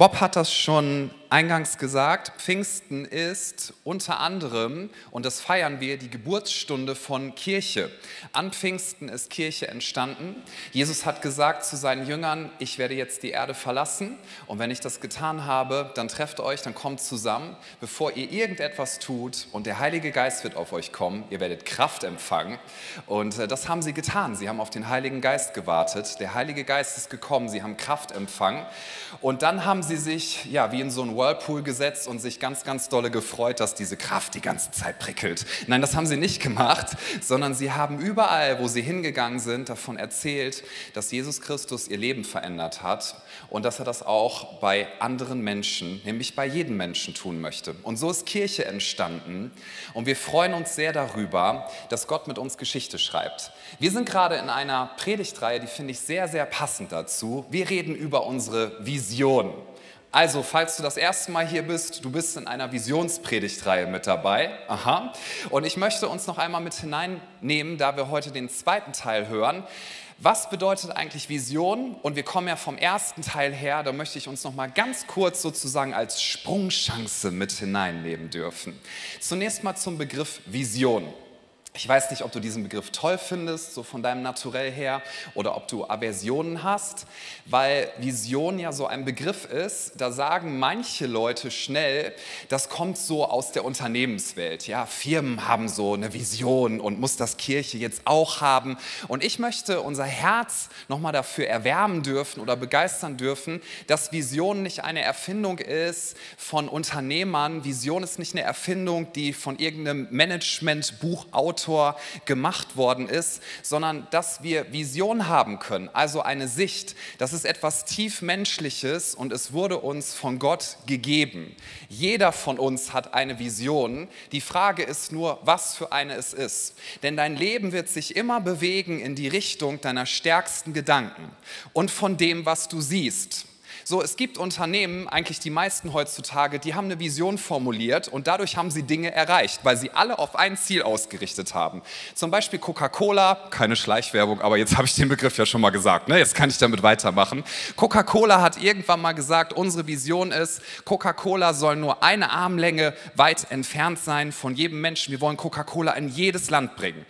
Bob hat das schon eingangs gesagt, Pfingsten ist unter anderem, und das feiern wir, die Geburtsstunde von Kirche. An Pfingsten ist Kirche entstanden. Jesus hat gesagt zu seinen Jüngern, ich werde jetzt die Erde verlassen und wenn ich das getan habe, dann trefft euch, dann kommt zusammen, bevor ihr irgendetwas tut und der Heilige Geist wird auf euch kommen, ihr werdet Kraft empfangen. Und äh, das haben sie getan. Sie haben auf den Heiligen Geist gewartet. Der Heilige Geist ist gekommen, sie haben Kraft empfangen und dann haben sie sich, ja, wie in so ein Whirlpool gesetzt und sich ganz, ganz dolle gefreut, dass diese Kraft die ganze Zeit prickelt. Nein, das haben sie nicht gemacht, sondern sie haben überall, wo sie hingegangen sind, davon erzählt, dass Jesus Christus ihr Leben verändert hat und dass er das auch bei anderen Menschen, nämlich bei jedem Menschen tun möchte. Und so ist Kirche entstanden und wir freuen uns sehr darüber, dass Gott mit uns Geschichte schreibt. Wir sind gerade in einer Predigtreihe, die finde ich sehr, sehr passend dazu. Wir reden über unsere Vision. Also, falls du das erste Mal hier bist, du bist in einer Visionspredigtreihe mit dabei. Aha. Und ich möchte uns noch einmal mit hineinnehmen, da wir heute den zweiten Teil hören. Was bedeutet eigentlich Vision? Und wir kommen ja vom ersten Teil her, da möchte ich uns noch mal ganz kurz sozusagen als Sprungchance mit hineinnehmen dürfen. Zunächst mal zum Begriff Vision. Ich weiß nicht, ob du diesen Begriff toll findest, so von deinem Naturell her, oder ob du Aversionen hast, weil Vision ja so ein Begriff ist, da sagen manche Leute schnell, das kommt so aus der Unternehmenswelt. Ja, Firmen haben so eine Vision und muss das Kirche jetzt auch haben. Und ich möchte unser Herz nochmal dafür erwärmen dürfen oder begeistern dürfen, dass Vision nicht eine Erfindung ist von Unternehmern. Vision ist nicht eine Erfindung, die von irgendeinem Managementbuchautor Autor gemacht worden ist, sondern dass wir Vision haben können, also eine Sicht. Das ist etwas tiefmenschliches und es wurde uns von Gott gegeben. Jeder von uns hat eine Vision. Die Frage ist nur, was für eine es ist. Denn dein Leben wird sich immer bewegen in die Richtung deiner stärksten Gedanken und von dem, was du siehst. So, es gibt Unternehmen, eigentlich die meisten heutzutage, die haben eine Vision formuliert und dadurch haben sie Dinge erreicht, weil sie alle auf ein Ziel ausgerichtet haben. Zum Beispiel Coca-Cola, keine Schleichwerbung, aber jetzt habe ich den Begriff ja schon mal gesagt, ne? jetzt kann ich damit weitermachen. Coca-Cola hat irgendwann mal gesagt, unsere Vision ist, Coca-Cola soll nur eine Armlänge weit entfernt sein von jedem Menschen. Wir wollen Coca-Cola in jedes Land bringen.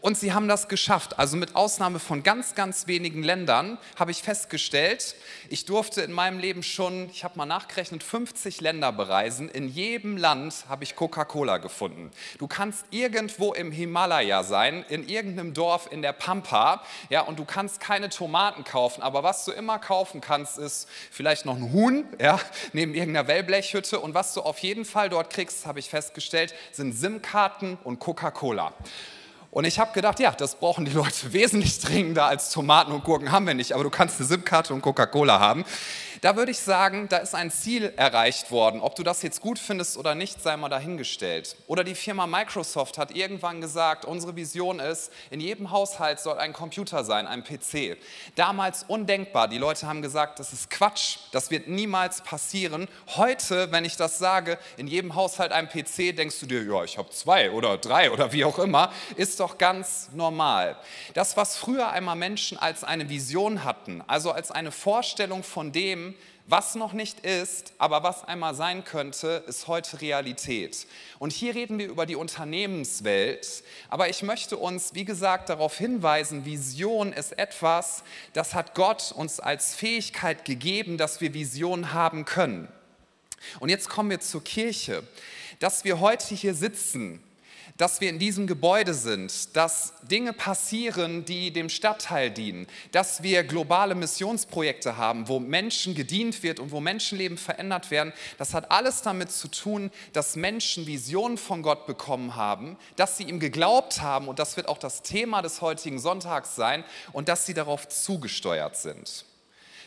Und sie haben das geschafft. Also mit Ausnahme von ganz, ganz wenigen Ländern habe ich festgestellt, ich durfte in meinem Leben schon, ich habe mal nachgerechnet, 50 Länder bereisen. In jedem Land habe ich Coca-Cola gefunden. Du kannst irgendwo im Himalaya sein, in irgendeinem Dorf in der Pampa, ja, und du kannst keine Tomaten kaufen. Aber was du immer kaufen kannst, ist vielleicht noch ein Huhn, ja, neben irgendeiner Wellblechhütte. Und was du auf jeden Fall dort kriegst, habe ich festgestellt, sind SIM-Karten und Coca-Cola. Und ich habe gedacht, ja, das brauchen die Leute wesentlich dringender als Tomaten und Gurken haben wir nicht, aber du kannst eine SIM-Karte und Coca-Cola haben. Da würde ich sagen, da ist ein Ziel erreicht worden. Ob du das jetzt gut findest oder nicht, sei mal dahingestellt. Oder die Firma Microsoft hat irgendwann gesagt, unsere Vision ist, in jedem Haushalt soll ein Computer sein, ein PC. Damals undenkbar. Die Leute haben gesagt, das ist Quatsch, das wird niemals passieren. Heute, wenn ich das sage, in jedem Haushalt ein PC, denkst du dir, ja, ich habe zwei oder drei oder wie auch immer, ist doch ganz normal. Das, was früher einmal Menschen als eine Vision hatten, also als eine Vorstellung von dem, was noch nicht ist, aber was einmal sein könnte, ist heute Realität. Und hier reden wir über die Unternehmenswelt. Aber ich möchte uns, wie gesagt, darauf hinweisen, Vision ist etwas, das hat Gott uns als Fähigkeit gegeben, dass wir Vision haben können. Und jetzt kommen wir zur Kirche. Dass wir heute hier sitzen, dass wir in diesem Gebäude sind, dass Dinge passieren, die dem Stadtteil dienen, dass wir globale Missionsprojekte haben, wo Menschen gedient wird und wo Menschenleben verändert werden. Das hat alles damit zu tun, dass Menschen Visionen von Gott bekommen haben, dass sie ihm geglaubt haben und das wird auch das Thema des heutigen Sonntags sein und dass sie darauf zugesteuert sind.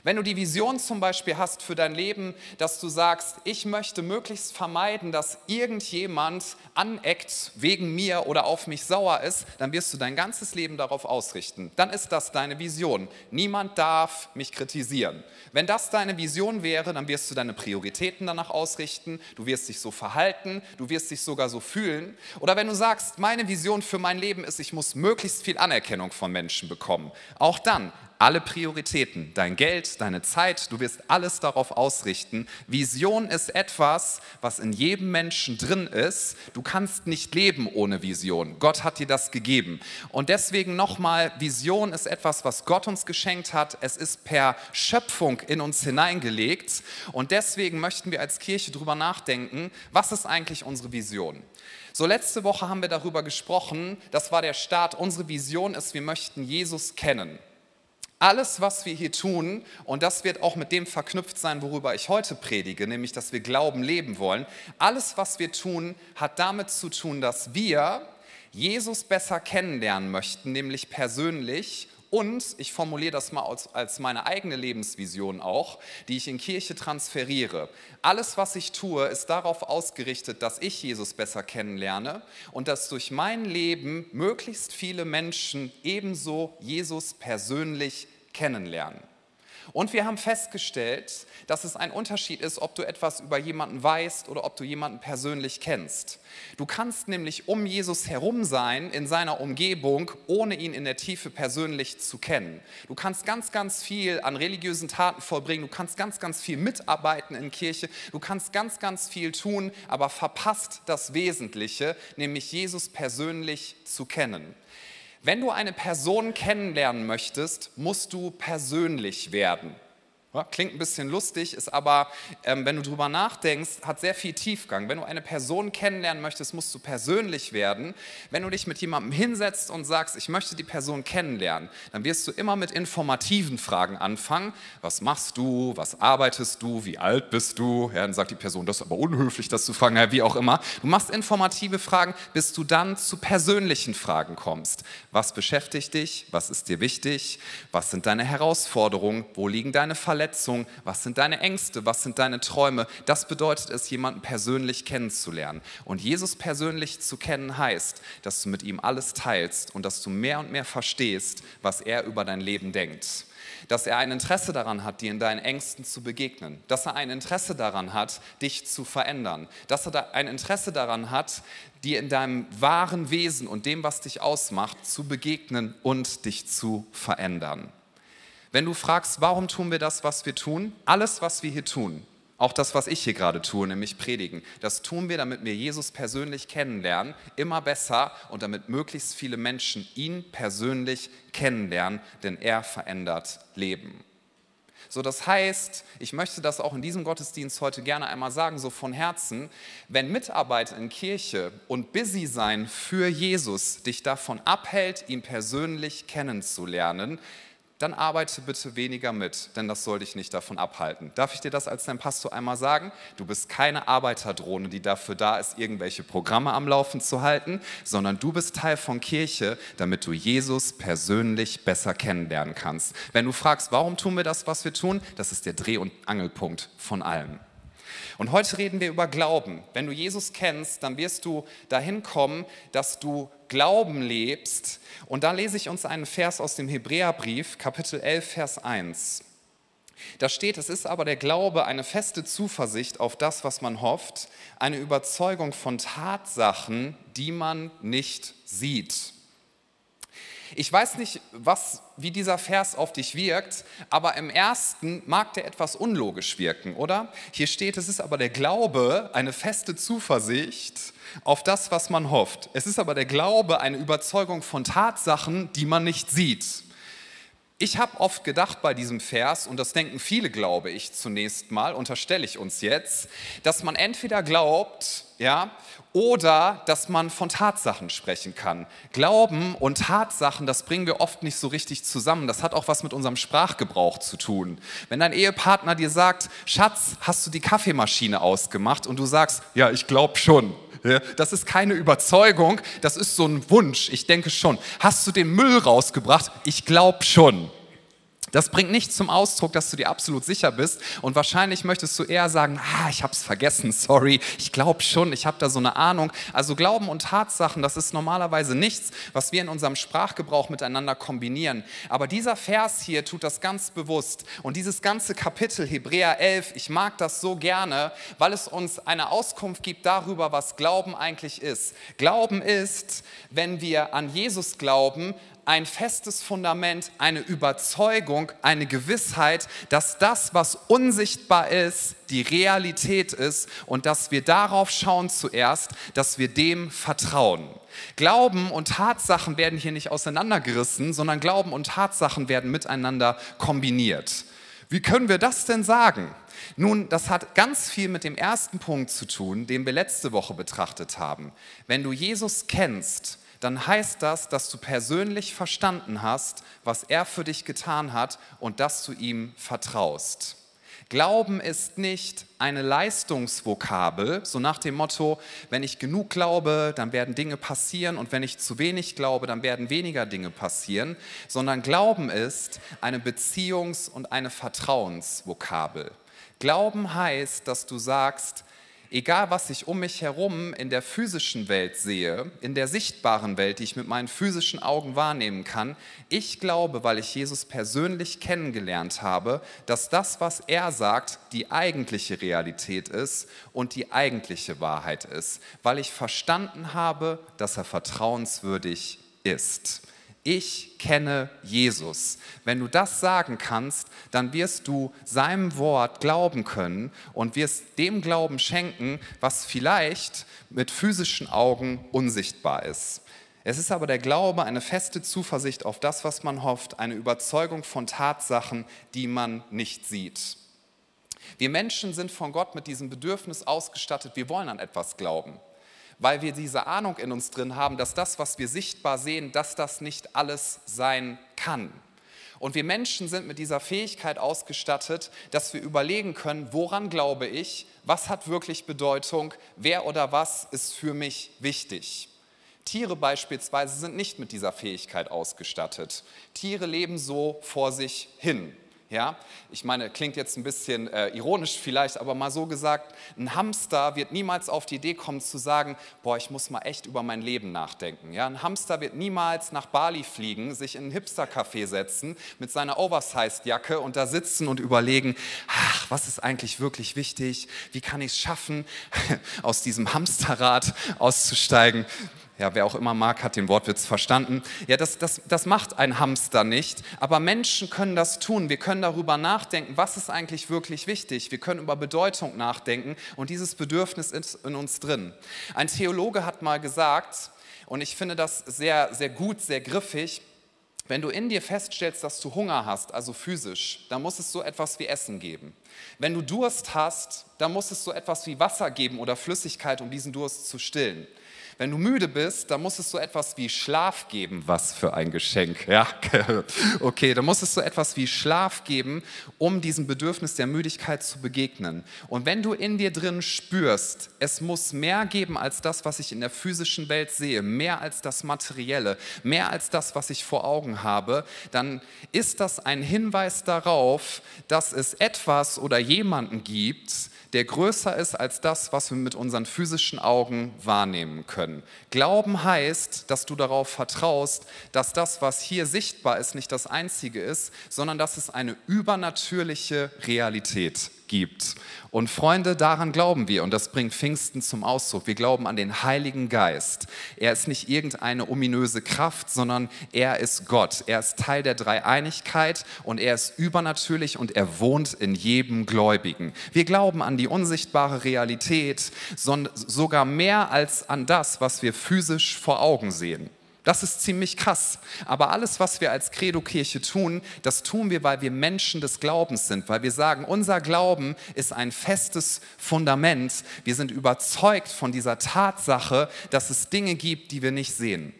Wenn du die Vision zum Beispiel hast für dein Leben, dass du sagst, ich möchte möglichst vermeiden, dass irgendjemand aneckt wegen mir oder auf mich sauer ist, dann wirst du dein ganzes Leben darauf ausrichten. Dann ist das deine Vision. Niemand darf mich kritisieren. Wenn das deine Vision wäre, dann wirst du deine Prioritäten danach ausrichten, du wirst dich so verhalten, du wirst dich sogar so fühlen. Oder wenn du sagst, meine Vision für mein Leben ist, ich muss möglichst viel Anerkennung von Menschen bekommen. Auch dann, alle Prioritäten, dein Geld, deine Zeit, du wirst alles darauf ausrichten. Vision ist etwas, was in jedem Menschen drin ist. Du kannst nicht leben ohne Vision. Gott hat dir das gegeben. Und deswegen nochmal, Vision ist etwas, was Gott uns geschenkt hat. Es ist per Schöpfung in uns hineingelegt. Und deswegen möchten wir als Kirche darüber nachdenken, was ist eigentlich unsere Vision? So, letzte Woche haben wir darüber gesprochen, das war der Start. Unsere Vision ist, wir möchten Jesus kennen. Alles, was wir hier tun, und das wird auch mit dem verknüpft sein, worüber ich heute predige, nämlich, dass wir Glauben leben wollen, alles, was wir tun, hat damit zu tun, dass wir Jesus besser kennenlernen möchten, nämlich persönlich und ich formuliere das mal als, als, meine eigene Lebensvision auch, die ich in Kirche transferiere. Alles, was ich tue, ist darauf ausgerichtet, dass ich Jesus besser kennenlerne und dass durch mein Leben möglichst viele Menschen ebenso Jesus persönlich kennenlernen. Und wir haben festgestellt, dass es ein Unterschied ist, ob du etwas über jemanden weißt oder ob du jemanden persönlich kennst. Du kannst nämlich um Jesus herum sein, in seiner Umgebung, ohne ihn in der Tiefe persönlich zu kennen. Du kannst ganz, ganz viel an religiösen Taten vollbringen, du kannst ganz, ganz viel mitarbeiten in Kirche, du kannst ganz, ganz viel tun, aber verpasst das Wesentliche, nämlich Jesus persönlich zu kennen. Wenn du eine Person kennenlernen möchtest, musst du persönlich werden. Klingt ein bisschen lustig, ist aber, ähm, wenn du drüber nachdenkst, hat sehr viel Tiefgang. Wenn du eine Person kennenlernen möchtest, musst du persönlich werden. Wenn du dich mit jemandem hinsetzt und sagst, ich möchte die Person kennenlernen, dann wirst du immer mit informativen Fragen anfangen. Was machst du? Was arbeitest du? Wie alt bist du? Ja, dann sagt die Person, das ist aber unhöflich, das zu fragen, ja, wie auch immer. Du machst informative Fragen, bis du dann zu persönlichen Fragen kommst. Was beschäftigt dich? Was ist dir wichtig? Was sind deine Herausforderungen? Wo liegen deine Verletzungen? Verletzungen, was sind deine Ängste, was sind deine Träume. Das bedeutet es, jemanden persönlich kennenzulernen. Und Jesus persönlich zu kennen heißt, dass du mit ihm alles teilst und dass du mehr und mehr verstehst, was er über dein Leben denkt dass er ein Interesse daran hat, dir in deinen Ängsten zu begegnen, dass er ein Interesse daran hat, dich zu verändern, dass er ein Interesse daran hat, dir in deinem wahren Wesen und dem, was dich ausmacht, zu begegnen und dich zu verändern. Wenn du fragst, warum tun wir das, was wir tun, alles, was wir hier tun, auch das, was ich hier gerade tue, nämlich predigen, das tun wir, damit wir Jesus persönlich kennenlernen, immer besser und damit möglichst viele Menschen ihn persönlich kennenlernen, denn er verändert Leben. So, das heißt, ich möchte das auch in diesem Gottesdienst heute gerne einmal sagen, so von Herzen, wenn Mitarbeit in Kirche und busy sein für Jesus dich davon abhält, ihn persönlich kennenzulernen, dann arbeite bitte weniger mit, denn das soll dich nicht davon abhalten. Darf ich dir das als dein Pastor einmal sagen? Du bist keine Arbeiterdrohne, die dafür da ist, irgendwelche Programme am Laufen zu halten, sondern du bist Teil von Kirche, damit du Jesus persönlich besser kennenlernen kannst. Wenn du fragst, warum tun wir das, was wir tun, das ist der Dreh- und Angelpunkt von allem. Und heute reden wir über Glauben. Wenn du Jesus kennst, dann wirst du dahin kommen, dass du Glauben lebst. Und da lese ich uns einen Vers aus dem Hebräerbrief, Kapitel 11, Vers 1. Da steht, es ist aber der Glaube eine feste Zuversicht auf das, was man hofft, eine Überzeugung von Tatsachen, die man nicht sieht. Ich weiß nicht, was, wie dieser Vers auf dich wirkt, aber im ersten mag der etwas unlogisch wirken, oder? Hier steht, es ist aber der Glaube eine feste Zuversicht auf das, was man hofft. Es ist aber der Glaube eine Überzeugung von Tatsachen, die man nicht sieht. Ich habe oft gedacht bei diesem Vers, und das denken viele, glaube ich, zunächst mal, unterstelle ich uns jetzt, dass man entweder glaubt, ja, oder dass man von Tatsachen sprechen kann. Glauben und Tatsachen, das bringen wir oft nicht so richtig zusammen. Das hat auch was mit unserem Sprachgebrauch zu tun. Wenn dein Ehepartner dir sagt, Schatz, hast du die Kaffeemaschine ausgemacht? Und du sagst, ja, ich glaube schon. Das ist keine Überzeugung, das ist so ein Wunsch. Ich denke schon. Hast du den Müll rausgebracht? Ich glaube schon. Das bringt nicht zum Ausdruck, dass du dir absolut sicher bist und wahrscheinlich möchtest du eher sagen, ah, ich habe es vergessen, sorry, ich glaube schon, ich habe da so eine Ahnung. Also Glauben und Tatsachen, das ist normalerweise nichts, was wir in unserem Sprachgebrauch miteinander kombinieren. Aber dieser Vers hier tut das ganz bewusst und dieses ganze Kapitel Hebräer 11, ich mag das so gerne, weil es uns eine Auskunft gibt darüber, was Glauben eigentlich ist. Glauben ist, wenn wir an Jesus glauben, ein festes Fundament, eine Überzeugung, eine Gewissheit, dass das, was unsichtbar ist, die Realität ist und dass wir darauf schauen zuerst, dass wir dem vertrauen. Glauben und Tatsachen werden hier nicht auseinandergerissen, sondern Glauben und Tatsachen werden miteinander kombiniert. Wie können wir das denn sagen? Nun, das hat ganz viel mit dem ersten Punkt zu tun, den wir letzte Woche betrachtet haben. Wenn du Jesus kennst, dann heißt das, dass du persönlich verstanden hast, was er für dich getan hat und dass du ihm vertraust. Glauben ist nicht eine Leistungsvokabel, so nach dem Motto, wenn ich genug glaube, dann werden Dinge passieren und wenn ich zu wenig glaube, dann werden weniger Dinge passieren, sondern Glauben ist eine Beziehungs- und eine Vertrauensvokabel. Glauben heißt, dass du sagst, egal was ich um mich herum in der physischen Welt sehe, in der sichtbaren Welt, die ich mit meinen physischen Augen wahrnehmen kann, ich glaube, weil ich Jesus persönlich kennengelernt habe, dass das, was er sagt, die eigentliche Realität ist und die eigentliche Wahrheit ist, weil ich verstanden habe, dass er vertrauenswürdig ist ich kenne Jesus. Wenn du das sagen kannst, dann wirst du seinem Wort glauben können und wirst dem Glauben schenken, was vielleicht mit physischen Augen unsichtbar ist. Es ist aber der Glaube, eine feste Zuversicht auf das, was man hofft, eine Überzeugung von Tatsachen, die man nicht sieht. Wir Menschen sind von Gott mit diesem Bedürfnis ausgestattet, wir wollen an etwas glauben weil wir diese Ahnung in uns drin haben, dass das, was wir sichtbar sehen, dass das nicht alles sein kann. Und wir Menschen sind mit dieser Fähigkeit ausgestattet, dass wir überlegen können, woran glaube ich, was hat wirklich Bedeutung, wer oder was ist für mich wichtig. Tiere beispielsweise sind nicht mit dieser Fähigkeit ausgestattet. Tiere leben so vor sich hin. Ja, ich meine, klingt jetzt ein bisschen äh, ironisch vielleicht, aber mal so gesagt, ein Hamster wird niemals auf die Idee kommen zu sagen, boah, ich muss mal echt über mein Leben nachdenken. Ja, ein Hamster wird niemals nach Bali fliegen, sich in ein Hipster-Café setzen mit seiner Oversized-Jacke und da sitzen und überlegen, ach, was ist eigentlich wirklich wichtig? Wie kann ich es schaffen, aus diesem Hamsterrad auszusteigen? Ja, wer auch immer mag, hat den Wortwitz verstanden. Ja, das, das, das macht ein Hamster nicht, aber Menschen können das tun. Wir können darüber nachdenken, was ist eigentlich wirklich wichtig. Wir können über Bedeutung nachdenken und dieses Bedürfnis ist in uns drin. Ein Theologe hat mal gesagt, und ich finde das sehr, sehr gut, sehr griffig, wenn du in dir feststellst, dass du Hunger hast, also physisch, dann muss es so etwas wie Essen geben. Wenn du Durst hast, dann muss es so etwas wie Wasser geben oder Flüssigkeit, um diesen Durst zu stillen. Wenn du müde bist, dann muss es so etwas wie Schlaf geben. Was für ein Geschenk. Ja, okay, dann muss es so etwas wie Schlaf geben, um diesem Bedürfnis der Müdigkeit zu begegnen. Und wenn du in dir drin spürst, es muss mehr geben als das, was ich in der physischen Welt sehe, mehr als das Materielle, mehr als das, was ich vor Augen habe, dann ist das ein Hinweis darauf, dass es etwas oder jemanden gibt, der größer ist als das, was wir mit unseren physischen Augen wahrnehmen können. Glauben heißt, dass du darauf vertraust, dass das, was hier sichtbar ist, nicht das Einzige ist, sondern dass es eine übernatürliche Realität gibt. Und Freunde, daran glauben wir und das bringt Pfingsten zum Ausdruck. Wir glauben an den Heiligen Geist. Er ist nicht irgendeine ominöse Kraft, sondern er ist Gott. Er ist Teil der Dreieinigkeit und er ist übernatürlich und er wohnt in jedem Gläubigen. Wir glauben an die unsichtbare Realität, sogar mehr als an das, was wir physisch vor Augen sehen. Das ist ziemlich krass. Aber alles, was wir als Credo-Kirche tun, das tun wir, weil wir Menschen des Glaubens sind, weil wir sagen, unser Glauben ist ein festes Fundament. Wir sind überzeugt von dieser Tatsache, dass es Dinge gibt, die wir nicht sehen.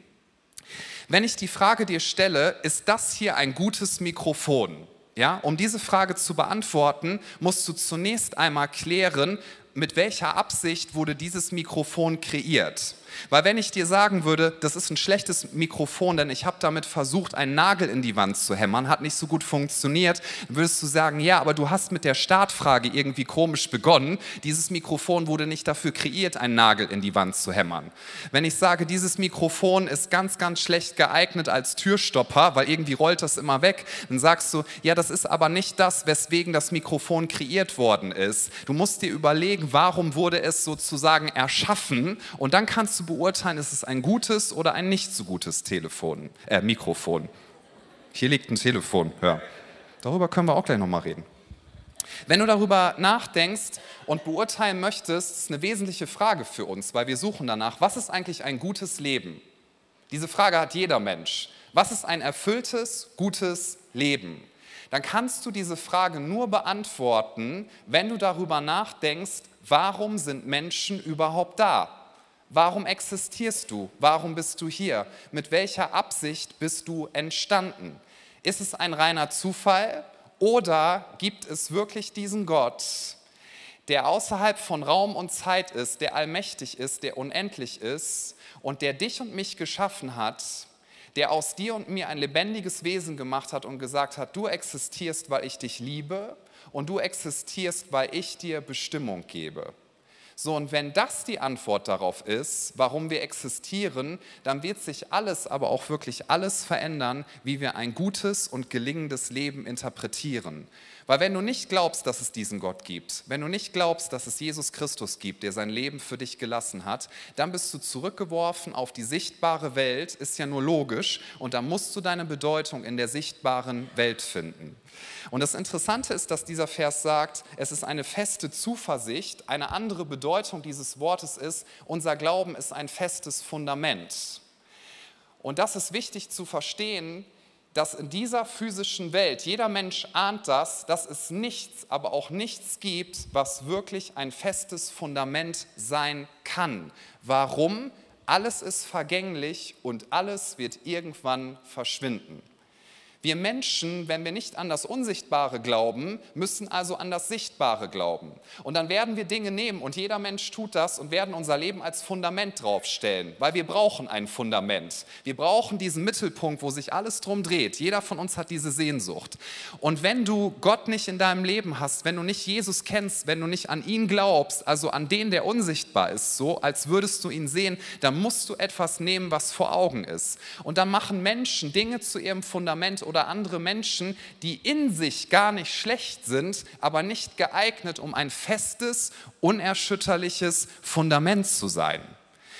Wenn ich die Frage dir stelle, ist das hier ein gutes Mikrofon? Ja, um diese Frage zu beantworten, musst du zunächst einmal klären, mit welcher Absicht wurde dieses Mikrofon kreiert. Weil wenn ich dir sagen würde, das ist ein schlechtes Mikrofon, denn ich habe damit versucht, einen Nagel in die Wand zu hämmern, hat nicht so gut funktioniert, würdest du sagen, ja, aber du hast mit der Startfrage irgendwie komisch begonnen. Dieses Mikrofon wurde nicht dafür kreiert, einen Nagel in die Wand zu hämmern. Wenn ich sage, dieses Mikrofon ist ganz, ganz schlecht geeignet als Türstopper, weil irgendwie rollt das immer weg, dann sagst du, ja, das ist aber nicht das, weswegen das Mikrofon kreiert worden ist. Du musst dir überlegen, warum wurde es sozusagen erschaffen und dann kannst du beurteilen, ist es ein gutes oder ein nicht so gutes Telefon, äh, Mikrofon. Hier liegt ein Telefon, ja. Darüber können wir auch gleich nochmal reden. Wenn du darüber nachdenkst und beurteilen möchtest, ist eine wesentliche Frage für uns, weil wir suchen danach, was ist eigentlich ein gutes Leben? Diese Frage hat jeder Mensch. Was ist ein erfülltes, gutes Leben? Dann kannst du diese Frage nur beantworten, wenn du darüber nachdenkst, warum sind Menschen überhaupt da? Warum existierst du? Warum bist du hier? Mit welcher Absicht bist du entstanden? Ist es ein reiner Zufall oder gibt es wirklich diesen Gott, der außerhalb von Raum und Zeit ist, der allmächtig ist, der unendlich ist und der dich und mich geschaffen hat, der aus dir und mir ein lebendiges Wesen gemacht hat und gesagt hat, du existierst, weil ich dich liebe und du existierst, weil ich dir Bestimmung gebe. So, und wenn das die Antwort darauf ist, warum wir existieren, dann wird sich alles, aber auch wirklich alles verändern, wie wir ein gutes und gelingendes Leben interpretieren. Weil wenn du nicht glaubst, dass es diesen Gott gibt, wenn du nicht glaubst, dass es Jesus Christus gibt, der sein Leben für dich gelassen hat, dann bist du zurückgeworfen auf die sichtbare Welt, ist ja nur logisch, und da musst du deine Bedeutung in der sichtbaren Welt finden. Und das Interessante ist, dass dieser Vers sagt, es ist eine feste Zuversicht. Eine andere Bedeutung dieses Wortes ist, unser Glauben ist ein festes Fundament. Und das ist wichtig zu verstehen, dass in dieser physischen Welt, jeder Mensch ahnt das, dass es nichts, aber auch nichts gibt, was wirklich ein festes Fundament sein kann. Warum? Alles ist vergänglich und alles wird irgendwann verschwinden. Wir Menschen, wenn wir nicht an das Unsichtbare glauben, müssen also an das Sichtbare glauben. Und dann werden wir Dinge nehmen und jeder Mensch tut das und werden unser Leben als Fundament draufstellen, weil wir brauchen ein Fundament. Wir brauchen diesen Mittelpunkt, wo sich alles drum dreht. Jeder von uns hat diese Sehnsucht. Und wenn du Gott nicht in deinem Leben hast, wenn du nicht Jesus kennst, wenn du nicht an ihn glaubst, also an den, der unsichtbar ist, so als würdest du ihn sehen, dann musst du etwas nehmen, was vor Augen ist. Und dann machen Menschen Dinge zu ihrem Fundament oder andere Menschen, die in sich gar nicht schlecht sind, aber nicht geeignet, um ein festes, unerschütterliches Fundament zu sein.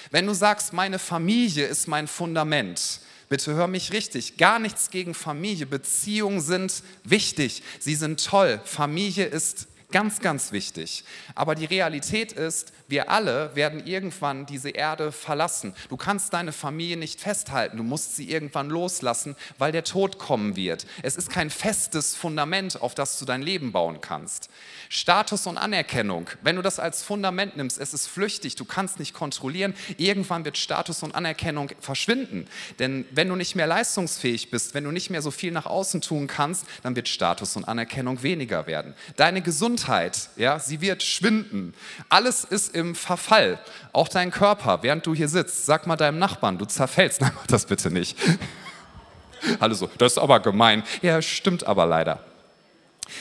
Wenn du sagst, meine Familie ist mein Fundament, Bitte hör mich richtig. Gar nichts gegen Familie. Beziehungen sind wichtig. Sie sind toll. Familie ist Ganz, ganz wichtig. Aber die Realität ist, wir alle werden irgendwann diese Erde verlassen. Du kannst deine Familie nicht festhalten, du musst sie irgendwann loslassen, weil der Tod kommen wird. Es ist kein festes Fundament, auf das du dein Leben bauen kannst. Status und Anerkennung, wenn du das als Fundament nimmst, es ist flüchtig, du kannst nicht kontrollieren, irgendwann wird Status und Anerkennung verschwinden. Denn wenn du nicht mehr leistungsfähig bist, wenn du nicht mehr so viel nach außen tun kannst, dann wird Status und Anerkennung weniger werden. Deine Gesundheit Gesundheit, ja, sie wird schwinden. Alles ist im Verfall. Auch dein Körper, während du hier sitzt. Sag mal deinem Nachbarn, du zerfällst. Nein, mach das bitte nicht. Alle so, das ist aber gemein. Ja, stimmt aber leider.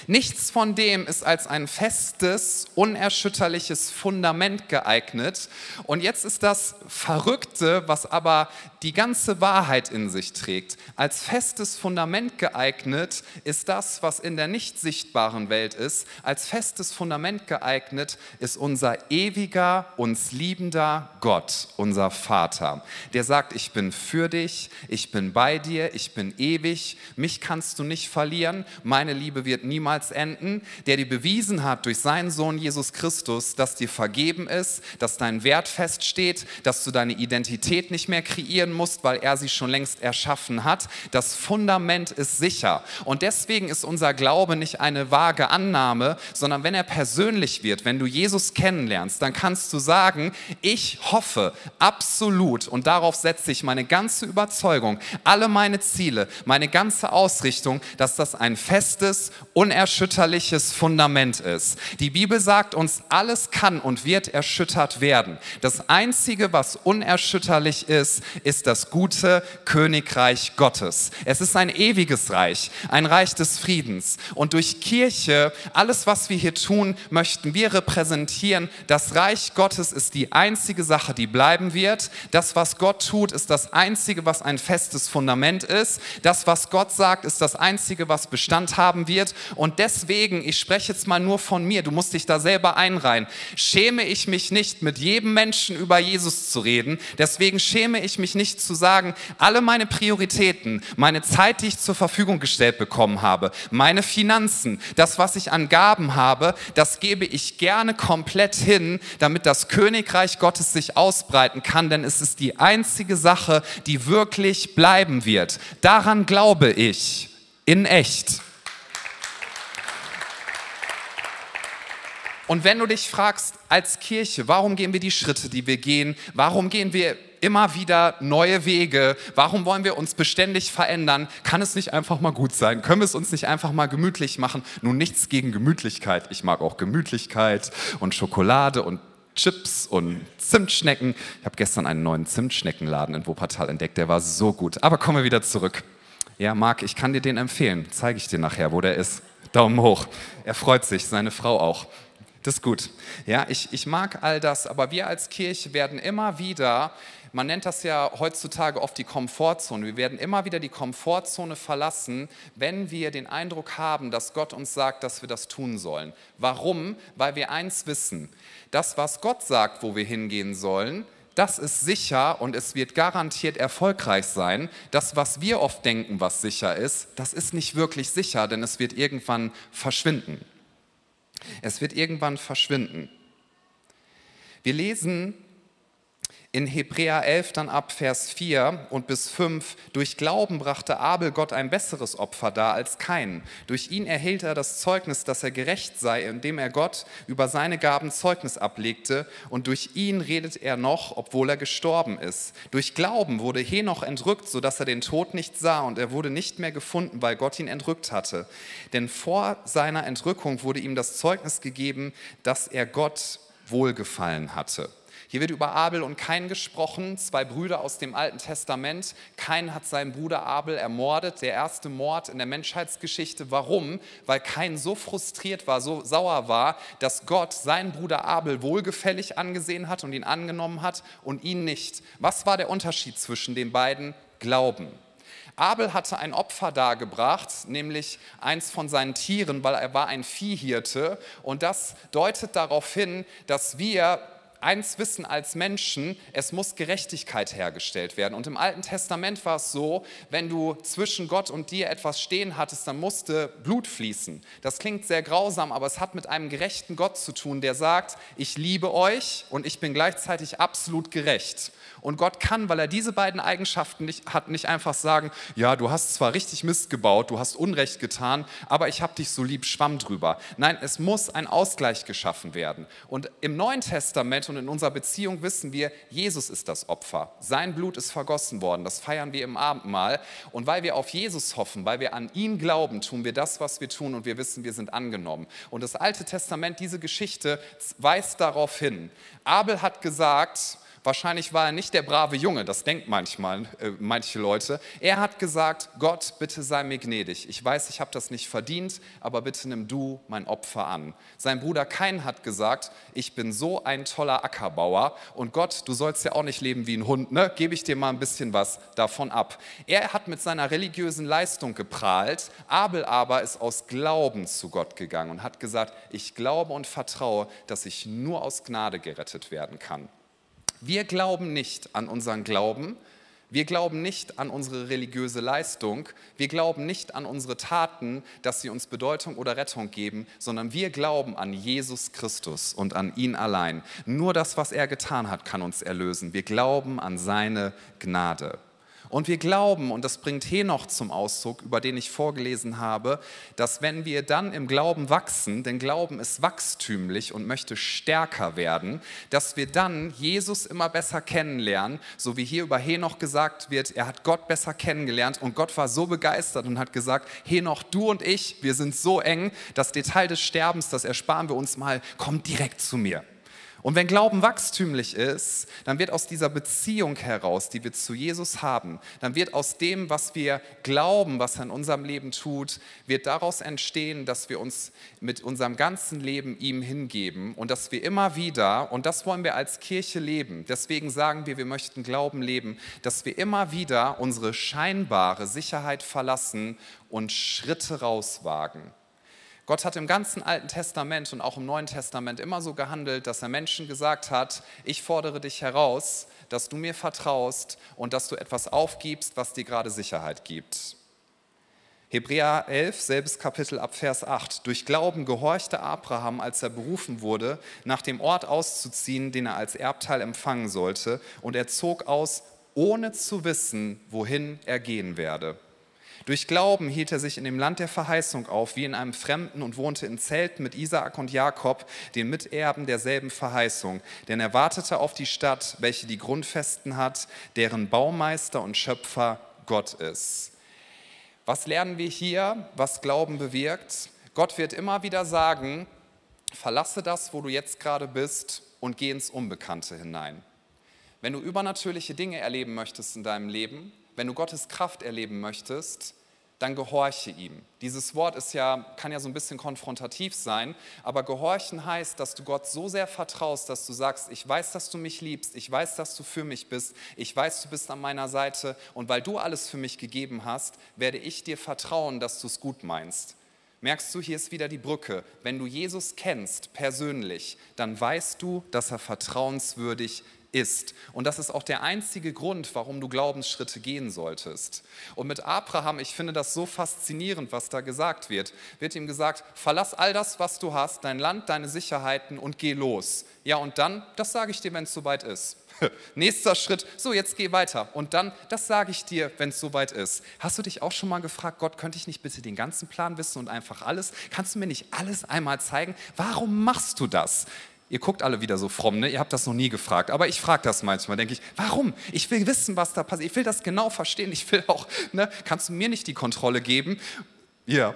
Nichts von dem ist als ein festes, unerschütterliches Fundament geeignet. Und jetzt ist das Verrückte, was aber die ganze Wahrheit in sich trägt. Als festes Fundament geeignet ist das, was in der nicht sichtbaren Welt ist. Als festes Fundament geeignet ist unser ewiger, uns liebender Gott, unser Vater, der sagt, ich bin für dich, ich bin bei dir, ich bin ewig, mich kannst du nicht verlieren, meine Liebe wird nie niemals enden, der dir bewiesen hat durch seinen Sohn Jesus Christus, dass dir vergeben ist, dass dein Wert feststeht, dass du deine Identität nicht mehr kreieren musst, weil er sie schon längst erschaffen hat. Das Fundament ist sicher. Und deswegen ist unser Glaube nicht eine vage Annahme, sondern wenn er persönlich wird, wenn du Jesus kennenlernst, dann kannst du sagen, ich hoffe absolut und darauf setze ich meine ganze Überzeugung, alle meine Ziele, meine ganze Ausrichtung, dass das ein festes, unerschütterliches Fundament ist. Die Bibel sagt uns, alles kann und wird erschüttert werden. Das Einzige, was unerschütterlich ist, ist das gute Königreich Gottes. Es ist ein ewiges Reich, ein Reich des Friedens. Und durch Kirche, alles, was wir hier tun, möchten wir repräsentieren, das Reich Gottes ist die einzige Sache, die bleiben wird. Das, was Gott tut, ist das Einzige, was ein festes Fundament ist. Das, was Gott sagt, ist das Einzige, was Bestand haben wird. Und deswegen, ich spreche jetzt mal nur von mir, du musst dich da selber einreihen, schäme ich mich nicht, mit jedem Menschen über Jesus zu reden. Deswegen schäme ich mich nicht zu sagen, alle meine Prioritäten, meine Zeit, die ich zur Verfügung gestellt bekommen habe, meine Finanzen, das, was ich an Gaben habe, das gebe ich gerne komplett hin, damit das Königreich Gottes sich ausbreiten kann, denn es ist die einzige Sache, die wirklich bleiben wird. Daran glaube ich in echt. Und wenn du dich fragst, als Kirche, warum gehen wir die Schritte, die wir gehen? Warum gehen wir immer wieder neue Wege? Warum wollen wir uns beständig verändern? Kann es nicht einfach mal gut sein? Können wir es uns nicht einfach mal gemütlich machen? Nun, nichts gegen Gemütlichkeit. Ich mag auch Gemütlichkeit und Schokolade und Chips und Zimtschnecken. Ich habe gestern einen neuen Zimtschneckenladen in Wuppertal entdeckt, der war so gut. Aber kommen wir wieder zurück. Ja, Marc, ich kann dir den empfehlen. Zeige ich dir nachher, wo der ist. Daumen hoch. Er freut sich, seine Frau auch. Das ist gut. Ja, ich, ich mag all das, aber wir als Kirche werden immer wieder, man nennt das ja heutzutage oft die Komfortzone, wir werden immer wieder die Komfortzone verlassen, wenn wir den Eindruck haben, dass Gott uns sagt, dass wir das tun sollen. Warum? Weil wir eins wissen, das, was Gott sagt, wo wir hingehen sollen, das ist sicher und es wird garantiert erfolgreich sein. Das, was wir oft denken, was sicher ist, das ist nicht wirklich sicher, denn es wird irgendwann verschwinden. Es wird irgendwann verschwinden. Wir lesen in Hebräer 11 dann ab Vers 4 und bis 5, durch Glauben brachte Abel Gott ein besseres Opfer dar als kein. Durch ihn erhielt er das Zeugnis, dass er gerecht sei, indem er Gott über seine Gaben Zeugnis ablegte und durch ihn redet er noch, obwohl er gestorben ist. Durch Glauben wurde Henoch entrückt, sodass er den Tod nicht sah und er wurde nicht mehr gefunden, weil Gott ihn entrückt hatte. Denn vor seiner Entrückung wurde ihm das Zeugnis gegeben, dass er Gott wohlgefallen hatte. Hier wird über Abel und Kain gesprochen, zwei Brüder aus dem Alten Testament. Kain hat seinen Bruder Abel ermordet, der erste Mord in der Menschheitsgeschichte. Warum? Weil Kain so frustriert war, so sauer war, dass Gott seinen Bruder Abel wohlgefällig angesehen hat und ihn angenommen hat und ihn nicht. Was war der Unterschied zwischen den beiden? Glauben. Abel hatte ein Opfer dargebracht, nämlich eins von seinen Tieren, weil er war ein Viehhirte. Und das deutet darauf hin, dass wir eins wissen als Menschen, es muss Gerechtigkeit hergestellt werden. Und im Alten Testament war es so, wenn du zwischen Gott und dir etwas stehen hattest, dann musste Blut fließen. Das klingt sehr grausam, aber es hat mit einem gerechten Gott zu tun, der sagt, ich liebe euch und ich bin gleichzeitig absolut gerecht. Und Gott kann, weil er diese beiden Eigenschaften nicht, hat, nicht einfach sagen, ja, du hast zwar richtig Mist gebaut, du hast Unrecht getan, aber ich habe dich so lieb, schwamm drüber. Nein, es muss ein Ausgleich geschaffen werden. Und im Neuen Testament und in unserer Beziehung wissen wir, Jesus ist das Opfer. Sein Blut ist vergossen worden. Das feiern wir im Abendmahl. Und weil wir auf Jesus hoffen, weil wir an ihn glauben, tun wir das, was wir tun und wir wissen, wir sind angenommen. Und das Alte Testament, diese Geschichte weist darauf hin. Abel hat gesagt, Wahrscheinlich war er nicht der brave Junge, das denkt manchmal äh, manche Leute. Er hat gesagt, Gott, bitte sei mir gnädig. Ich weiß, ich habe das nicht verdient, aber bitte nimm du mein Opfer an. Sein Bruder Kain hat gesagt, ich bin so ein toller Ackerbauer und Gott, du sollst ja auch nicht leben wie ein Hund, ne? Gebe ich dir mal ein bisschen was davon ab. Er hat mit seiner religiösen Leistung geprahlt, Abel aber ist aus Glauben zu Gott gegangen und hat gesagt, ich glaube und vertraue, dass ich nur aus Gnade gerettet werden kann. Wir glauben nicht an unseren Glauben, wir glauben nicht an unsere religiöse Leistung, wir glauben nicht an unsere Taten, dass sie uns Bedeutung oder Rettung geben, sondern wir glauben an Jesus Christus und an ihn allein. Nur das, was er getan hat, kann uns erlösen. Wir glauben an seine Gnade. Und wir glauben, und das bringt Henoch zum Ausdruck, über den ich vorgelesen habe, dass wenn wir dann im Glauben wachsen, denn Glauben ist wachstümlich und möchte stärker werden, dass wir dann Jesus immer besser kennenlernen, so wie hier über Henoch gesagt wird, er hat Gott besser kennengelernt und Gott war so begeistert und hat gesagt, Henoch, du und ich, wir sind so eng, das Detail des Sterbens, das ersparen wir uns mal, komm direkt zu mir. Und wenn Glauben wachstümlich ist, dann wird aus dieser Beziehung heraus, die wir zu Jesus haben, dann wird aus dem, was wir glauben, was er in unserem Leben tut, wird daraus entstehen, dass wir uns mit unserem ganzen Leben ihm hingeben und dass wir immer wieder, und das wollen wir als Kirche leben, deswegen sagen wir, wir möchten Glauben leben, dass wir immer wieder unsere scheinbare Sicherheit verlassen und Schritte rauswagen. Gott hat im ganzen Alten Testament und auch im Neuen Testament immer so gehandelt, dass er Menschen gesagt hat, ich fordere dich heraus, dass du mir vertraust und dass du etwas aufgibst, was dir gerade Sicherheit gibt. Hebräer 11, selbes Kapitel ab Vers 8. Durch Glauben gehorchte Abraham, als er berufen wurde, nach dem Ort auszuziehen, den er als Erbteil empfangen sollte, und er zog aus, ohne zu wissen, wohin er gehen werde. Durch Glauben hielt er sich in dem Land der Verheißung auf, wie in einem Fremden und wohnte in Zelten mit Isaak und Jakob, den Miterben derselben Verheißung. Denn er wartete auf die Stadt, welche die Grundfesten hat, deren Baumeister und Schöpfer Gott ist. Was lernen wir hier, was Glauben bewirkt? Gott wird immer wieder sagen, verlasse das, wo du jetzt gerade bist und geh ins Unbekannte hinein. Wenn du übernatürliche Dinge erleben möchtest in deinem Leben, wenn du Gottes Kraft erleben möchtest, dann gehorche ihm. Dieses Wort ist ja, kann ja so ein bisschen konfrontativ sein, aber gehorchen heißt, dass du Gott so sehr vertraust, dass du sagst, ich weiß, dass du mich liebst, ich weiß, dass du für mich bist, ich weiß, du bist an meiner Seite und weil du alles für mich gegeben hast, werde ich dir vertrauen, dass du es gut meinst. Merkst du, hier ist wieder die Brücke. Wenn du Jesus kennst persönlich, dann weißt du, dass er vertrauenswürdig ist. Und das ist auch der einzige Grund, warum du Glaubensschritte gehen solltest. Und mit Abraham, ich finde das so faszinierend, was da gesagt wird, wird ihm gesagt, verlass all das, was du hast, dein Land, deine Sicherheiten und geh los. Ja, und dann, das sage ich dir, wenn es soweit ist. Nächster Schritt, so jetzt geh weiter. Und dann, das sage ich dir, wenn es soweit ist. Hast du dich auch schon mal gefragt, Gott, könnte ich nicht bitte den ganzen Plan wissen und einfach alles? Kannst du mir nicht alles einmal zeigen? Warum machst du das? Ihr guckt alle wieder so fromm, ne? ihr habt das noch nie gefragt, aber ich frage das manchmal, denke ich, warum? Ich will wissen, was da passiert, ich will das genau verstehen, ich will auch, ne? kannst du mir nicht die Kontrolle geben? Ja.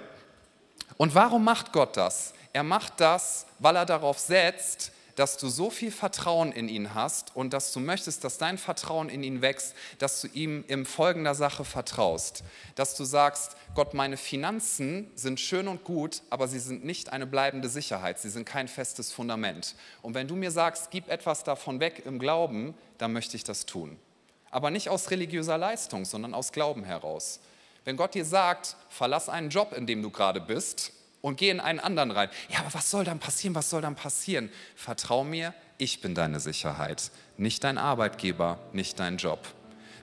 Und warum macht Gott das? Er macht das, weil er darauf setzt, dass du so viel Vertrauen in ihn hast und dass du möchtest, dass dein Vertrauen in ihn wächst, dass du ihm in folgender Sache vertraust. Dass du sagst, Gott, meine Finanzen sind schön und gut, aber sie sind nicht eine bleibende Sicherheit, sie sind kein festes Fundament. Und wenn du mir sagst, gib etwas davon weg im Glauben, dann möchte ich das tun. Aber nicht aus religiöser Leistung, sondern aus Glauben heraus. Wenn Gott dir sagt, verlass einen Job, in dem du gerade bist, und geh in einen anderen rein. Ja, aber was soll dann passieren? Was soll dann passieren? Vertrau mir, ich bin deine Sicherheit, nicht dein Arbeitgeber, nicht dein Job.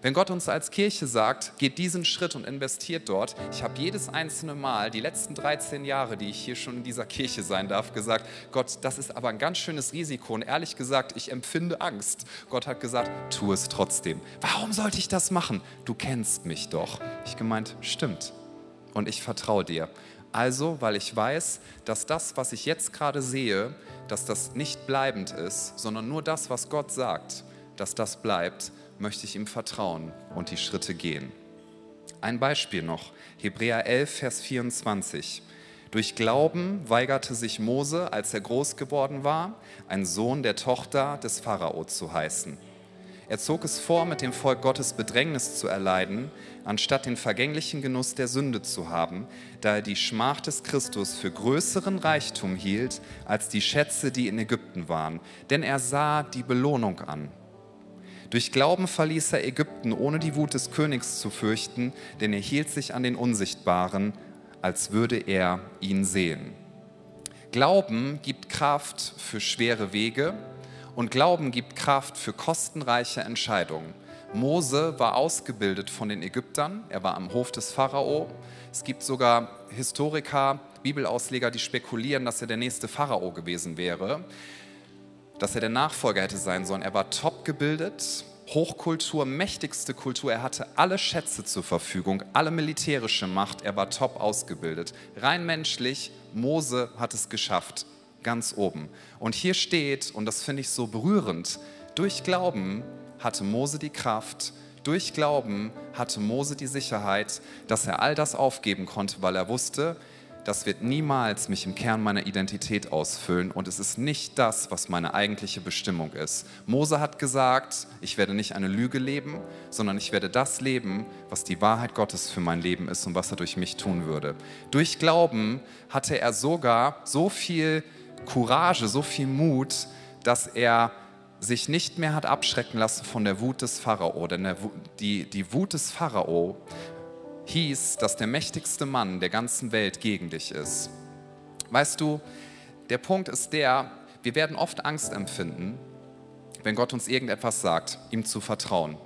Wenn Gott uns als Kirche sagt, geht diesen Schritt und investiert dort, ich habe jedes einzelne Mal, die letzten 13 Jahre, die ich hier schon in dieser Kirche sein darf, gesagt, Gott, das ist aber ein ganz schönes Risiko und ehrlich gesagt, ich empfinde Angst. Gott hat gesagt, tu es trotzdem. Warum sollte ich das machen? Du kennst mich doch. Ich gemeint, stimmt. Und ich vertraue dir. Also, weil ich weiß, dass das, was ich jetzt gerade sehe, dass das nicht bleibend ist, sondern nur das, was Gott sagt, dass das bleibt, möchte ich ihm vertrauen und die Schritte gehen. Ein Beispiel noch, Hebräer 11, Vers 24. Durch Glauben weigerte sich Mose, als er groß geworden war, ein Sohn der Tochter des Pharao zu heißen. Er zog es vor, mit dem Volk Gottes Bedrängnis zu erleiden, anstatt den vergänglichen Genuss der Sünde zu haben, da er die Schmach des Christus für größeren Reichtum hielt als die Schätze, die in Ägypten waren, denn er sah die Belohnung an. Durch Glauben verließ er Ägypten, ohne die Wut des Königs zu fürchten, denn er hielt sich an den Unsichtbaren, als würde er ihn sehen. Glauben gibt Kraft für schwere Wege und Glauben gibt Kraft für kostenreiche Entscheidungen. Mose war ausgebildet von den Ägyptern, er war am Hof des Pharao. Es gibt sogar Historiker, Bibelausleger, die spekulieren, dass er der nächste Pharao gewesen wäre, dass er der Nachfolger hätte sein sollen. Er war top gebildet, Hochkultur, mächtigste Kultur. Er hatte alle Schätze zur Verfügung, alle militärische Macht. Er war top ausgebildet. Rein menschlich, Mose hat es geschafft, ganz oben. Und hier steht, und das finde ich so berührend, durch Glauben hatte Mose die Kraft, durch Glauben hatte Mose die Sicherheit, dass er all das aufgeben konnte, weil er wusste, das wird niemals mich im Kern meiner Identität ausfüllen und es ist nicht das, was meine eigentliche Bestimmung ist. Mose hat gesagt, ich werde nicht eine Lüge leben, sondern ich werde das leben, was die Wahrheit Gottes für mein Leben ist und was er durch mich tun würde. Durch Glauben hatte er sogar so viel Courage, so viel Mut, dass er sich nicht mehr hat abschrecken lassen von der Wut des Pharao. Denn die, die Wut des Pharao hieß, dass der mächtigste Mann der ganzen Welt gegen dich ist. Weißt du, der Punkt ist der, wir werden oft Angst empfinden, wenn Gott uns irgendetwas sagt, ihm zu vertrauen.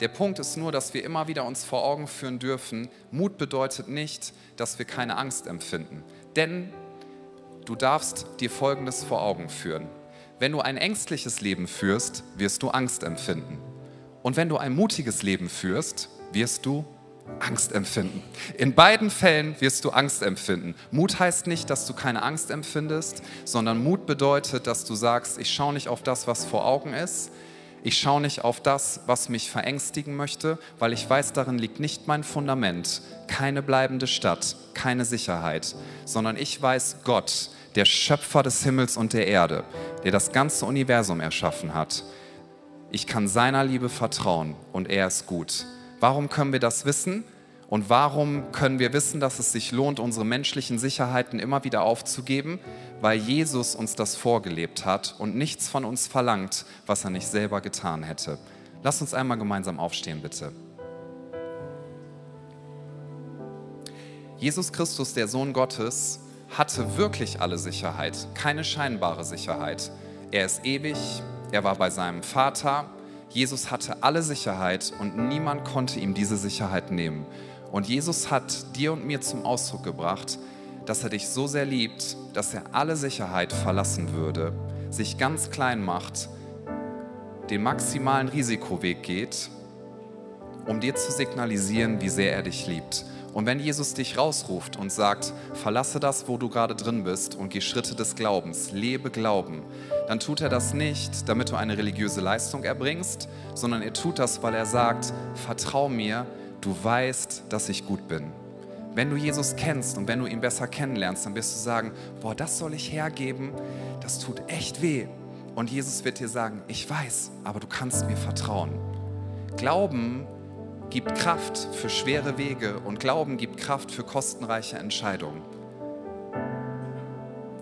Der Punkt ist nur, dass wir immer wieder uns vor Augen führen dürfen, Mut bedeutet nicht, dass wir keine Angst empfinden. Denn du darfst dir Folgendes vor Augen führen. Wenn du ein ängstliches Leben führst, wirst du Angst empfinden. Und wenn du ein mutiges Leben führst, wirst du Angst empfinden. In beiden Fällen wirst du Angst empfinden. Mut heißt nicht, dass du keine Angst empfindest, sondern Mut bedeutet, dass du sagst, ich schaue nicht auf das, was vor Augen ist, ich schaue nicht auf das, was mich verängstigen möchte, weil ich weiß, darin liegt nicht mein Fundament, keine bleibende Stadt, keine Sicherheit, sondern ich weiß, Gott, der Schöpfer des Himmels und der Erde, der das ganze Universum erschaffen hat, ich kann seiner Liebe vertrauen und er ist gut. Warum können wir das wissen? Und warum können wir wissen, dass es sich lohnt, unsere menschlichen Sicherheiten immer wieder aufzugeben? Weil Jesus uns das vorgelebt hat und nichts von uns verlangt, was er nicht selber getan hätte. Lass uns einmal gemeinsam aufstehen, bitte. Jesus Christus, der Sohn Gottes, hatte wirklich alle Sicherheit, keine scheinbare Sicherheit. Er ist ewig, er war bei seinem Vater, Jesus hatte alle Sicherheit und niemand konnte ihm diese Sicherheit nehmen. Und Jesus hat dir und mir zum Ausdruck gebracht, dass er dich so sehr liebt, dass er alle Sicherheit verlassen würde, sich ganz klein macht, den maximalen Risikoweg geht, um dir zu signalisieren, wie sehr er dich liebt. Und wenn Jesus dich rausruft und sagt, verlasse das, wo du gerade drin bist und geh Schritte des Glaubens, lebe Glauben, dann tut er das nicht, damit du eine religiöse Leistung erbringst, sondern er tut das, weil er sagt, vertrau mir, du weißt, dass ich gut bin. Wenn du Jesus kennst und wenn du ihn besser kennenlernst, dann wirst du sagen, boah, das soll ich hergeben, das tut echt weh. Und Jesus wird dir sagen, ich weiß, aber du kannst mir vertrauen. Glauben gibt Kraft für schwere Wege und Glauben gibt Kraft für kostenreiche Entscheidungen.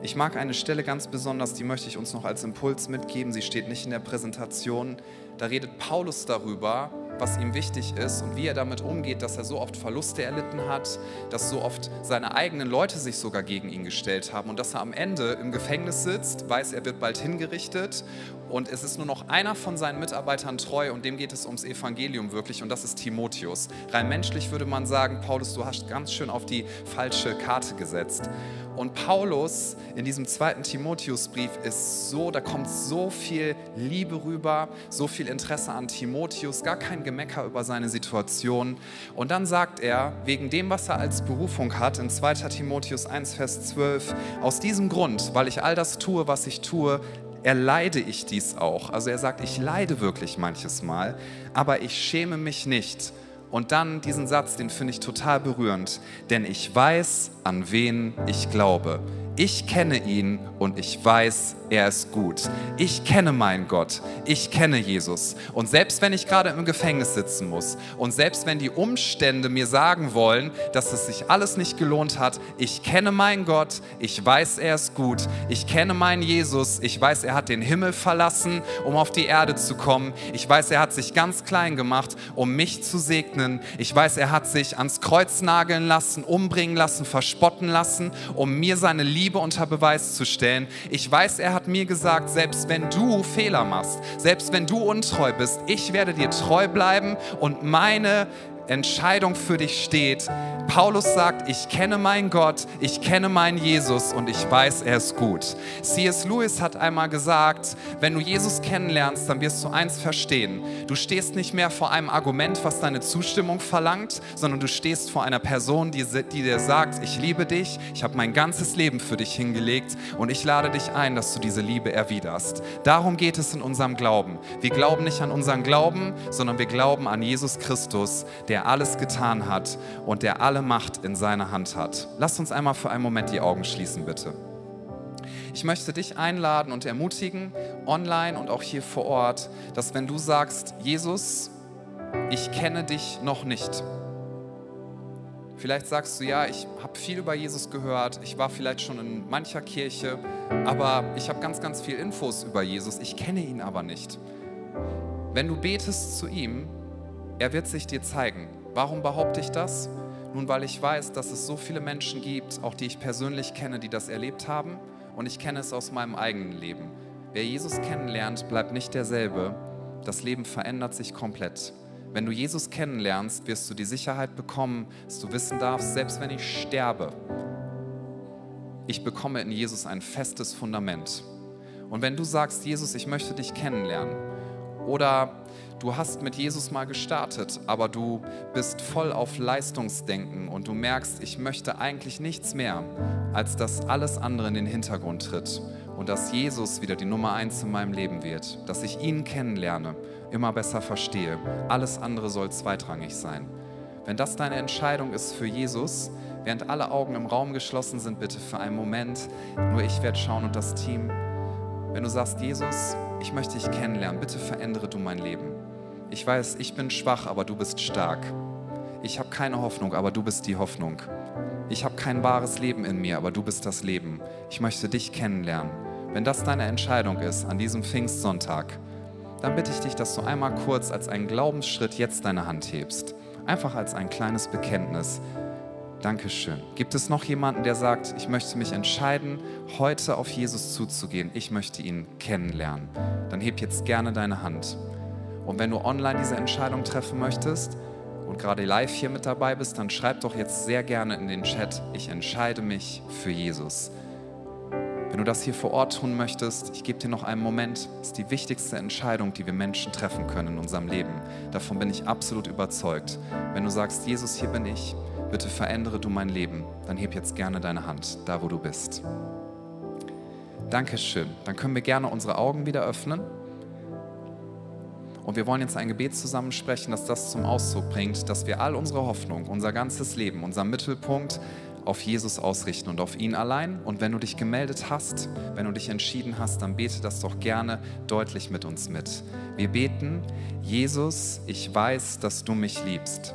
Ich mag eine Stelle ganz besonders, die möchte ich uns noch als Impuls mitgeben. Sie steht nicht in der Präsentation. Da redet Paulus darüber, was ihm wichtig ist und wie er damit umgeht, dass er so oft Verluste erlitten hat, dass so oft seine eigenen Leute sich sogar gegen ihn gestellt haben und dass er am Ende im Gefängnis sitzt, weiß, er wird bald hingerichtet und es ist nur noch einer von seinen Mitarbeitern treu und dem geht es ums Evangelium wirklich und das ist Timotheus. Rein menschlich würde man sagen, Paulus, du hast ganz schön auf die falsche Karte gesetzt. Und Paulus in diesem zweiten Timotheusbrief ist so, da kommt so viel Liebe rüber, so viel Interesse an Timotheus, gar kein Gemecker über seine Situation. Und dann sagt er, wegen dem, was er als Berufung hat, in 2 Timotheus 1, Vers 12, aus diesem Grund, weil ich all das tue, was ich tue, erleide ich dies auch. Also er sagt, ich leide wirklich manches Mal, aber ich schäme mich nicht. Und dann diesen Satz, den finde ich total berührend, denn ich weiß, an wen ich glaube. Ich kenne ihn und ich weiß, er ist gut. Ich kenne meinen Gott. Ich kenne Jesus. Und selbst wenn ich gerade im Gefängnis sitzen muss und selbst wenn die Umstände mir sagen wollen, dass es sich alles nicht gelohnt hat, ich kenne meinen Gott. Ich weiß, er ist gut. Ich kenne meinen Jesus. Ich weiß, er hat den Himmel verlassen, um auf die Erde zu kommen. Ich weiß, er hat sich ganz klein gemacht, um mich zu segnen. Ich weiß, er hat sich ans Kreuz nageln lassen, umbringen lassen, verspotten lassen, um mir seine Liebe Liebe unter Beweis zu stellen. Ich weiß, er hat mir gesagt, selbst wenn du Fehler machst, selbst wenn du untreu bist, ich werde dir treu bleiben und meine Entscheidung für dich steht. Paulus sagt, ich kenne meinen Gott, ich kenne meinen Jesus und ich weiß, er ist gut. C.S. Lewis hat einmal gesagt, wenn du Jesus kennenlernst, dann wirst du eins verstehen. Du stehst nicht mehr vor einem Argument, was deine Zustimmung verlangt, sondern du stehst vor einer Person, die, die dir sagt, ich liebe dich, ich habe mein ganzes Leben für dich hingelegt und ich lade dich ein, dass du diese Liebe erwiderst. Darum geht es in unserem Glauben. Wir glauben nicht an unseren Glauben, sondern wir glauben an Jesus Christus, der der alles getan hat und der alle Macht in seiner Hand hat. Lasst uns einmal für einen Moment die Augen schließen, bitte. Ich möchte dich einladen und ermutigen, online und auch hier vor Ort, dass wenn du sagst, Jesus, ich kenne dich noch nicht. Vielleicht sagst du, ja, ich habe viel über Jesus gehört, ich war vielleicht schon in mancher Kirche, aber ich habe ganz, ganz viel Infos über Jesus, ich kenne ihn aber nicht. Wenn du betest zu ihm, er wird sich dir zeigen. Warum behaupte ich das? Nun, weil ich weiß, dass es so viele Menschen gibt, auch die ich persönlich kenne, die das erlebt haben und ich kenne es aus meinem eigenen Leben. Wer Jesus kennenlernt, bleibt nicht derselbe. Das Leben verändert sich komplett. Wenn du Jesus kennenlernst, wirst du die Sicherheit bekommen, dass du wissen darfst, selbst wenn ich sterbe, ich bekomme in Jesus ein festes Fundament. Und wenn du sagst, Jesus, ich möchte dich kennenlernen, oder du hast mit Jesus mal gestartet, aber du bist voll auf Leistungsdenken und du merkst, ich möchte eigentlich nichts mehr, als dass alles andere in den Hintergrund tritt und dass Jesus wieder die Nummer eins in meinem Leben wird, dass ich ihn kennenlerne, immer besser verstehe. Alles andere soll zweitrangig sein. Wenn das deine Entscheidung ist für Jesus, während alle Augen im Raum geschlossen sind, bitte für einen Moment, nur ich werde schauen und das Team. Wenn du sagst, Jesus, ich möchte dich kennenlernen, bitte verändere du mein Leben. Ich weiß, ich bin schwach, aber du bist stark. Ich habe keine Hoffnung, aber du bist die Hoffnung. Ich habe kein wahres Leben in mir, aber du bist das Leben. Ich möchte dich kennenlernen. Wenn das deine Entscheidung ist an diesem Pfingstsonntag, dann bitte ich dich, dass du einmal kurz als einen Glaubensschritt jetzt deine Hand hebst. Einfach als ein kleines Bekenntnis. Dankeschön. Gibt es noch jemanden, der sagt, ich möchte mich entscheiden, heute auf Jesus zuzugehen? Ich möchte ihn kennenlernen. Dann heb jetzt gerne deine Hand. Und wenn du online diese Entscheidung treffen möchtest und gerade live hier mit dabei bist, dann schreib doch jetzt sehr gerne in den Chat, ich entscheide mich für Jesus. Wenn du das hier vor Ort tun möchtest, ich gebe dir noch einen Moment. Das ist die wichtigste Entscheidung, die wir Menschen treffen können in unserem Leben. Davon bin ich absolut überzeugt. Wenn du sagst, Jesus, hier bin ich, bitte verändere du mein Leben, dann heb jetzt gerne deine Hand, da wo du bist. Dankeschön. Dann können wir gerne unsere Augen wieder öffnen. Und wir wollen jetzt ein Gebet zusammen sprechen, das das zum Ausdruck bringt, dass wir all unsere Hoffnung, unser ganzes Leben, unser Mittelpunkt auf Jesus ausrichten und auf ihn allein. Und wenn du dich gemeldet hast, wenn du dich entschieden hast, dann bete das doch gerne deutlich mit uns mit. Wir beten, Jesus, ich weiß, dass du mich liebst.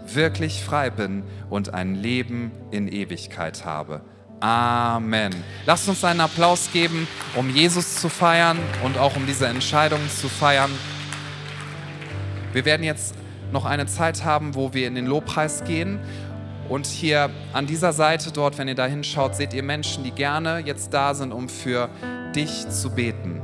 wirklich frei bin und ein Leben in Ewigkeit habe. Amen. Lasst uns einen Applaus geben, um Jesus zu feiern und auch um diese Entscheidung zu feiern. Wir werden jetzt noch eine Zeit haben, wo wir in den Lobpreis gehen und hier an dieser Seite dort, wenn ihr da hinschaut, seht ihr Menschen, die gerne jetzt da sind, um für dich zu beten.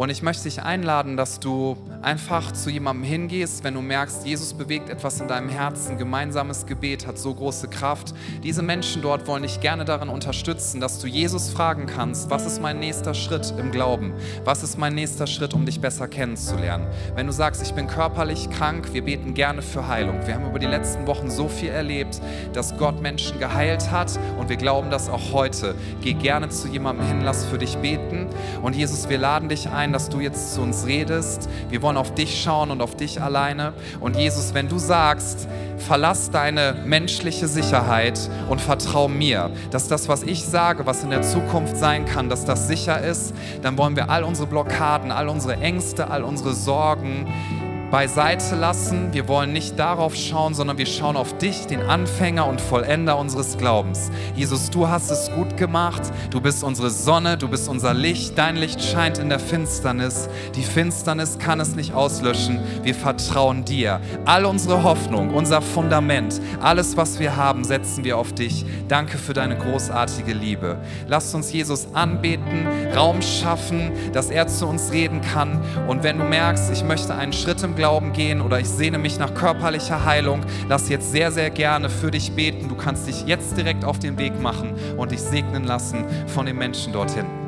Und ich möchte dich einladen, dass du einfach zu jemandem hingehst, wenn du merkst, Jesus bewegt etwas in deinem Herzen. Gemeinsames Gebet hat so große Kraft. Diese Menschen dort wollen dich gerne darin unterstützen, dass du Jesus fragen kannst, was ist mein nächster Schritt im Glauben? Was ist mein nächster Schritt, um dich besser kennenzulernen? Wenn du sagst, ich bin körperlich krank, wir beten gerne für Heilung. Wir haben über die letzten Wochen so viel erlebt, dass Gott Menschen geheilt hat und wir glauben das auch heute. Geh gerne zu jemandem hin, lass für dich beten. Und Jesus, wir laden dich ein, dass du jetzt zu uns redest. Wir wollen auf dich schauen und auf dich alleine. Und Jesus, wenn du sagst, verlass deine menschliche Sicherheit und vertrau mir, dass das, was ich sage, was in der Zukunft sein kann, dass das sicher ist, dann wollen wir all unsere Blockaden, all unsere Ängste, all unsere Sorgen, beiseite lassen. Wir wollen nicht darauf schauen, sondern wir schauen auf dich, den Anfänger und Vollender unseres Glaubens. Jesus, du hast es gut gemacht. Du bist unsere Sonne, du bist unser Licht. Dein Licht scheint in der Finsternis. Die Finsternis kann es nicht auslöschen. Wir vertrauen dir. All unsere Hoffnung, unser Fundament, alles, was wir haben, setzen wir auf dich. Danke für deine großartige Liebe. Lasst uns Jesus anbeten, Raum schaffen, dass er zu uns reden kann. Und wenn du merkst, ich möchte einen Schritt im Glauben gehen oder ich sehne mich nach körperlicher Heilung, lass jetzt sehr, sehr gerne für dich beten. Du kannst dich jetzt direkt auf den Weg machen und dich segnen lassen von den Menschen dort hinten.